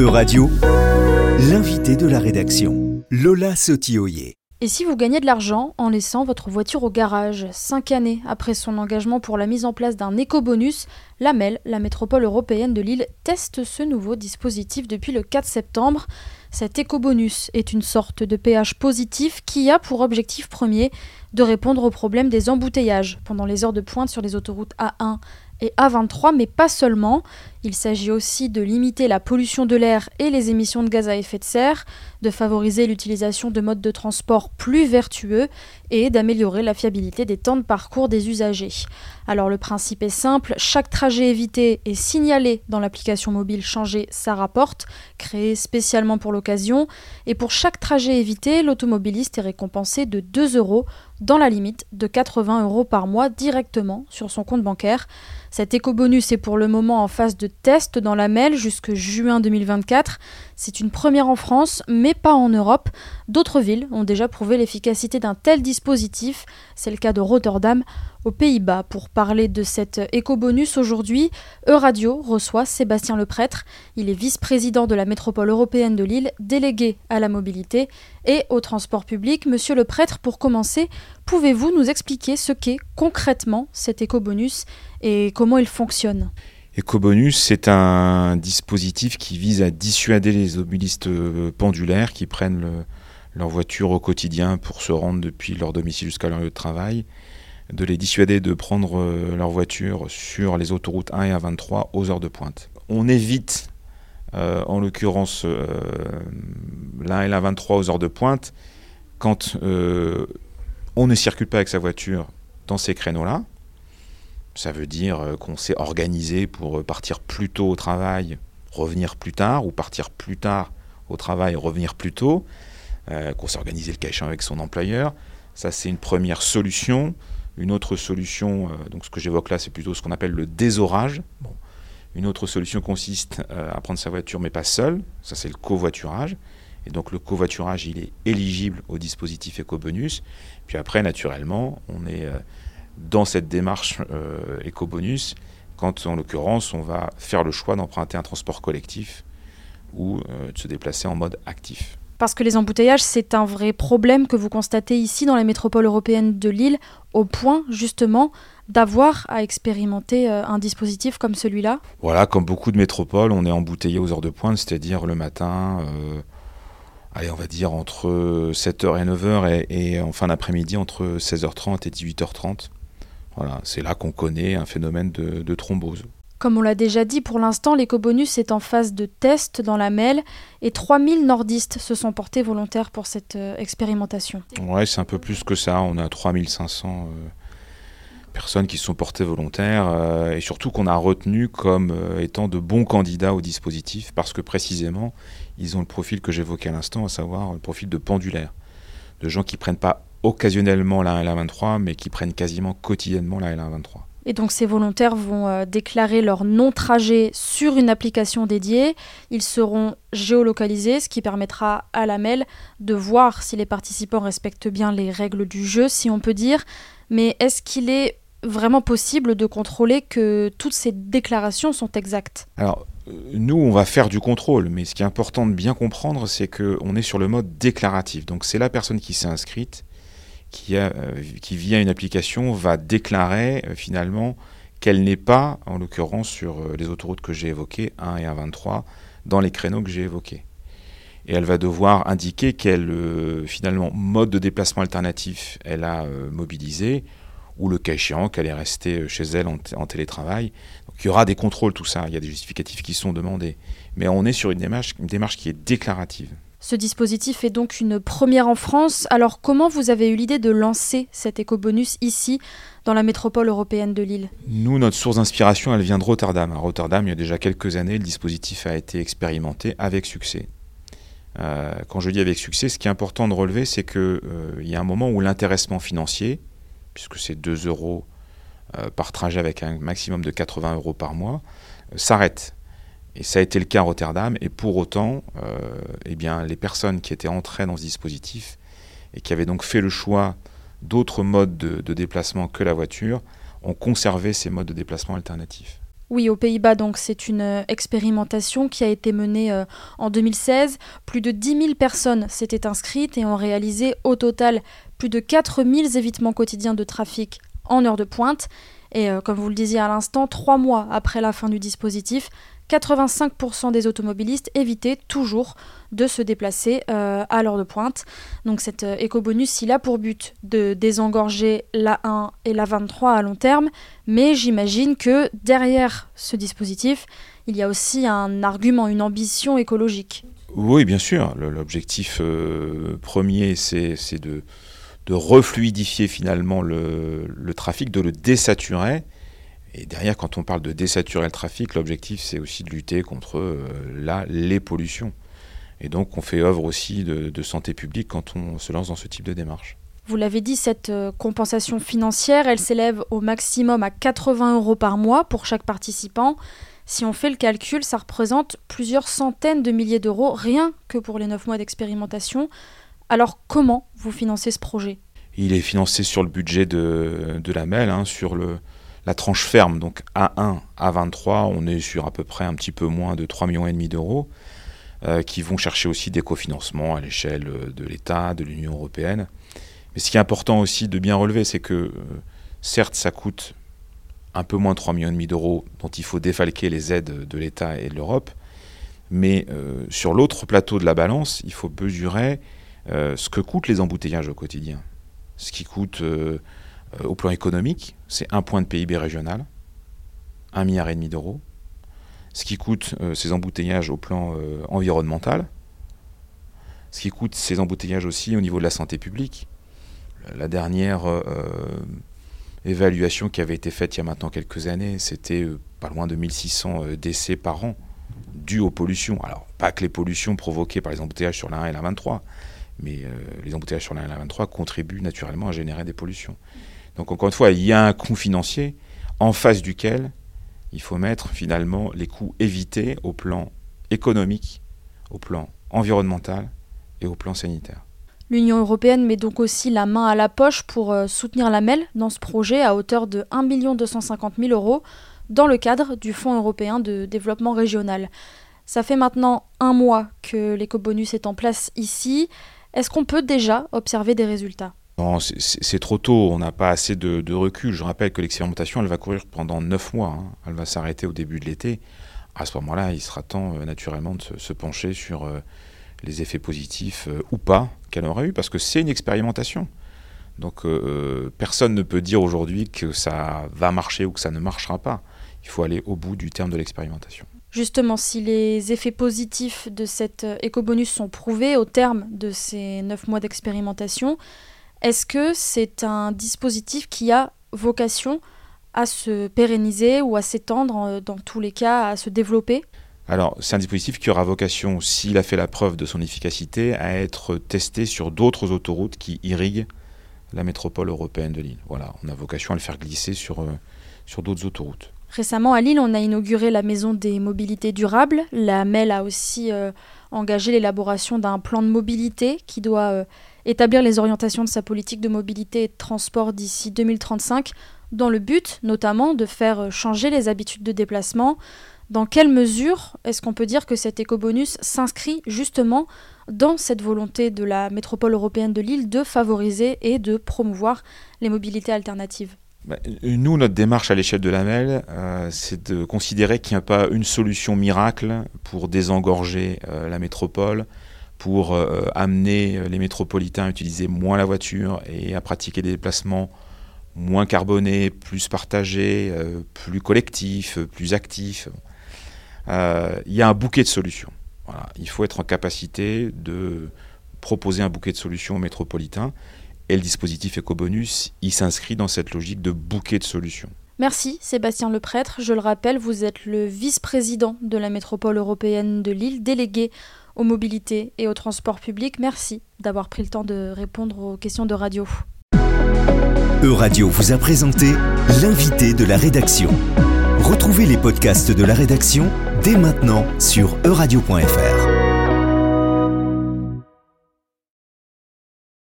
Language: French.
E-Radio, l'invité de la rédaction, Lola Sotioyer. Et si vous gagnez de l'argent en laissant votre voiture au garage Cinq années après son engagement pour la mise en place d'un éco-bonus, la MEL, la métropole européenne de Lille, teste ce nouveau dispositif depuis le 4 septembre. Cet éco-bonus est une sorte de péage positif qui a pour objectif premier de répondre au problème des embouteillages pendant les heures de pointe sur les autoroutes A1 et A23, mais pas seulement. Il s'agit aussi de limiter la pollution de l'air et les émissions de gaz à effet de serre, de favoriser l'utilisation de modes de transport plus vertueux et d'améliorer la fiabilité des temps de parcours des usagers. Alors le principe est simple, chaque trajet évité est signalé dans l'application mobile Changer ça rapporte, créée spécialement pour l'occasion, et pour chaque trajet évité, l'automobiliste est récompensé de 2 euros dans la limite de 80 euros par mois directement sur son compte bancaire. Cet éco-bonus est pour le moment en phase de test dans la MEL jusque juin 2024. C'est une première en France, mais pas en Europe. D'autres villes ont déjà prouvé l'efficacité d'un tel dispositif. C'est le cas de Rotterdam aux Pays-Bas. Pour parler de cet éco-bonus aujourd'hui, Euradio reçoit Sébastien Leprêtre. Il est vice-président de la métropole européenne de Lille, délégué à la mobilité et au transport public. Monsieur Leprêtre, pour commencer, pouvez-vous nous expliquer ce qu'est concrètement cet éco-bonus et comment il fonctionne? Ecobonus, c'est un dispositif qui vise à dissuader les automobilistes euh, pendulaires qui prennent leur voiture au quotidien pour se rendre depuis leur domicile jusqu'à leur lieu de travail, de les dissuader de prendre euh, leur voiture sur les autoroutes 1 et A23 aux heures de pointe. On évite, euh, en l'occurrence, l'A1 et la 23 aux heures de pointe quand on ne circule pas avec sa voiture dans ces créneaux-là, ça veut dire euh, qu'on s'est organisé pour euh, partir plus tôt au travail, revenir plus tard, ou partir plus tard au travail, revenir plus tôt, euh, qu'on s'est organisé le cas avec son employeur. Ça, c'est une première solution. Une autre solution, donc ce que j'évoque là, c'est plutôt ce qu'on appelle le désorage. Une autre solution consiste à prendre sa voiture, mais pas seul. Ça, c'est le covoiturage. Et donc, le covoiturage, il est éligible au dispositif EcoBonus. Puis après, naturellement, on est dans cette démarche euh, éco-bonus quand en l'occurrence on va faire le choix d'emprunter un transport collectif ou euh, de se déplacer en mode actif. Parce que les embouteillages, c'est un vrai problème que vous constatez ici dans la métropole européenne de Lille, au point justement d'avoir à expérimenter euh, un dispositif comme celui-là Voilà, comme beaucoup de métropoles, on est embouteillé aux heures de pointe, c'est-à-dire le matin, allez, on va dire entre 7h et 9h et, et en fin d'après-midi entre 16h30 et 18h30. Voilà, c'est là qu'on connaît un phénomène de, thrombose. Comme on l'a déjà dit, pour l'instant, l'écobonus est en phase de test dans la MEL et 3000 nordistes se sont portés volontaires pour cette euh, expérimentation. Ouais, c'est un peu plus que ça. On a 3500 euh, personnes qui se sont portées volontaires euh, et surtout qu'on a retenu comme étant de bons candidats au dispositif parce que précisément, ils ont le profil que j'évoquais à l'instant, à savoir le profil de pendulaire, de gens qui prennent pas occasionnellement la LA23, mais qui prennent quasiment quotidiennement la LA23. Et donc ces volontaires vont euh, déclarer leur non-trajet sur une application dédiée. Ils seront géolocalisés, ce qui permettra à la MEL de voir si les participants respectent bien les règles du jeu, si on peut dire. Mais est-ce qu'il est vraiment possible de contrôler que toutes ces déclarations sont exactes? Alors, nous, on va faire du contrôle, mais ce qui est important de bien comprendre, c'est qu'on est sur le mode déclaratif. Donc c'est la personne qui s'est inscrite qui, a, euh, via une application va déclarer euh, finalement qu'elle n'est pas, en l'occurrence sur euh, les autoroutes que j'ai évoquées, 1 et 1,23, dans les créneaux que j'ai évoqués. Et elle va devoir indiquer quel finalement mode de déplacement alternatif elle a mobilisé, ou le cas échéant qu'elle est restée chez elle en, en, télétravail. Donc il y aura des contrôles, tout ça, il y a des justificatifs qui sont demandés. Mais on est sur une démarche, une démarche qui est déclarative. Ce dispositif est donc une première en France. Alors comment vous avez eu l'idée de lancer cet éco-bonus ici, dans la métropole européenne de Lille? Nous, notre source d'inspiration, elle vient de Rotterdam. À Rotterdam, il y a déjà quelques années, le dispositif a été expérimenté avec succès. Euh, quand je dis avec succès, ce qui est important de relever, c'est qu'il euh, y a un moment où l'intéressement financier, puisque c'est 2 euros euh, par trajet avec un maximum de 80 euros par mois, s'arrête. Et ça a été le cas à Rotterdam. Et pour autant, euh, eh bien, les personnes qui étaient entrées dans ce dispositif et qui avaient donc fait le choix d'autres modes de, déplacement que la voiture ont conservé ces modes de déplacement alternatifs. Oui, aux Pays-Bas, donc c'est une euh, expérimentation qui a été menée euh, en 2016. Plus de 10 000 personnes s'étaient inscrites et ont réalisé au total plus de 4 000 évitements quotidiens de trafic en heure de pointe. Et euh, comme vous le disiez à l'instant, trois mois après la fin du dispositif, 85% des automobilistes évitaient toujours de se déplacer euh, à l'heure de pointe. Donc cet euh, éco-bonus, il a pour but de désengorger la 1 et la 23 à long terme, mais j'imagine que derrière ce dispositif, il y a aussi un argument, une ambition écologique. Oui, bien sûr. L'objectif premier, c'est de, de refluidifier finalement le, trafic, de le désaturer. Et derrière, quand on parle de désaturer le trafic, l'objectif c'est aussi de lutter contre euh, les pollutions. Et donc on fait œuvre aussi de, de, santé publique quand on se lance dans ce type de démarche. Vous l'avez dit, cette euh, compensation financière, elle s'élève au maximum à 80 euros par mois pour chaque participant. Si on fait le calcul, ça représente plusieurs centaines de milliers d'euros rien que pour les 9 mois d'expérimentation. Alors comment vous financez ce projet? Il est financé sur le budget de, la MEL, hein, sur la tranche ferme, donc A1 à 23, on est sur à peu près un petit peu moins de 3,5 millions d'euros, euh, qui vont chercher aussi des cofinancements à l'échelle de l'État, de l'Union européenne. Mais ce qui est important aussi de bien relever, c'est que euh, certes, ça coûte un peu moins de 3,5 millions d'euros dont il faut défalquer les aides de l'État et de l'Europe, mais euh, sur l'autre plateau de la balance, il faut mesurer euh, ce que coûtent les embouteillages au quotidien. Ce qui coûte euh, euh, au plan économique, c'est un point de PIB régional, un milliard et demi d'euros. Ce qui coûte euh, ces embouteillages au plan euh, environnemental, ce qui coûte ces embouteillages aussi au niveau de la santé publique. La dernière euh, évaluation qui avait été faite il y a maintenant quelques années, c'était pas loin de 1600 décès par an dus aux pollutions. Alors, pas que les pollutions provoquées par les embouteillages sur la 1 et la 23, mais les embouteillages sur la 1 et la 23 contribuent naturellement à générer des pollutions. Donc encore une fois, il y a un coût financier en face duquel il faut mettre finalement les coûts évités au plan économique, au plan environnemental et au plan sanitaire. L'Union européenne met donc aussi la main à la poche pour euh, soutenir la MEL dans ce projet à hauteur de 1 250 000 euros dans le cadre du Fonds européen de développement régional. Ça fait maintenant un mois que l'éco-bonus est en place ici. Est-ce qu'on peut déjà observer des résultats? C'est trop tôt, on n'a pas assez de, recul. Je rappelle que l'expérimentation, elle va courir pendant 9 mois. Hein. Elle va s'arrêter au début de l'été. À ce moment-là, il sera temps euh, naturellement de se, pencher sur euh, les effets positifs euh, ou pas qu'elle aura eu, parce que c'est une expérimentation. Donc personne ne peut dire aujourd'hui que ça va marcher ou que ça ne marchera pas. Il faut aller au bout du terme de l'expérimentation. Justement, si les effets positifs de cet éco-bonus sont prouvés au terme de ces 9 mois d'expérimentation, est-ce que c'est un dispositif qui a vocation à se pérenniser ou à s'étendre, euh, dans tous les cas, à se développer? Alors, c'est un dispositif qui aura vocation, s'il a fait la preuve de son efficacité, à être testé sur d'autres autoroutes qui irriguent la métropole européenne de Lille. Voilà, on a vocation à le faire glisser sur, euh, sur d'autres autoroutes. Récemment, à Lille, on a inauguré la Maison des mobilités durables. La MEL a aussi euh, engagé l'élaboration d'un plan de mobilité qui doit euh, établir les orientations de sa politique de mobilité et de transport d'ici 2035, dans le but notamment de faire changer les habitudes de déplacement. Dans quelle mesure est-ce qu'on peut dire que cet éco-bonus s'inscrit justement dans cette volonté de la métropole européenne de Lille de favoriser et de promouvoir les mobilités alternatives? Nous, notre démarche à l'échelle de la MEL, euh, c'est de considérer qu'il n'y a pas une solution miracle pour désengorger euh, la métropole, pour euh, amener les métropolitains à utiliser moins la voiture et à pratiquer des déplacements moins carbonés, plus partagés, euh, plus collectifs, plus actifs. Euh, il y a un bouquet de solutions. Il faut être en capacité de proposer un bouquet de solutions aux métropolitains. Et le dispositif éco-bonus, il s'inscrit dans cette logique de bouquet de solutions. Merci Sébastien Leprêtre. Je le rappelle, vous êtes le vice-président de la métropole européenne de Lille, délégué aux mobilités et au transport public. Merci d'avoir pris le temps de répondre aux questions de radio. Euradio vous a présenté l'invité de la rédaction. Retrouvez les podcasts de la rédaction dès maintenant sur euradio.fr.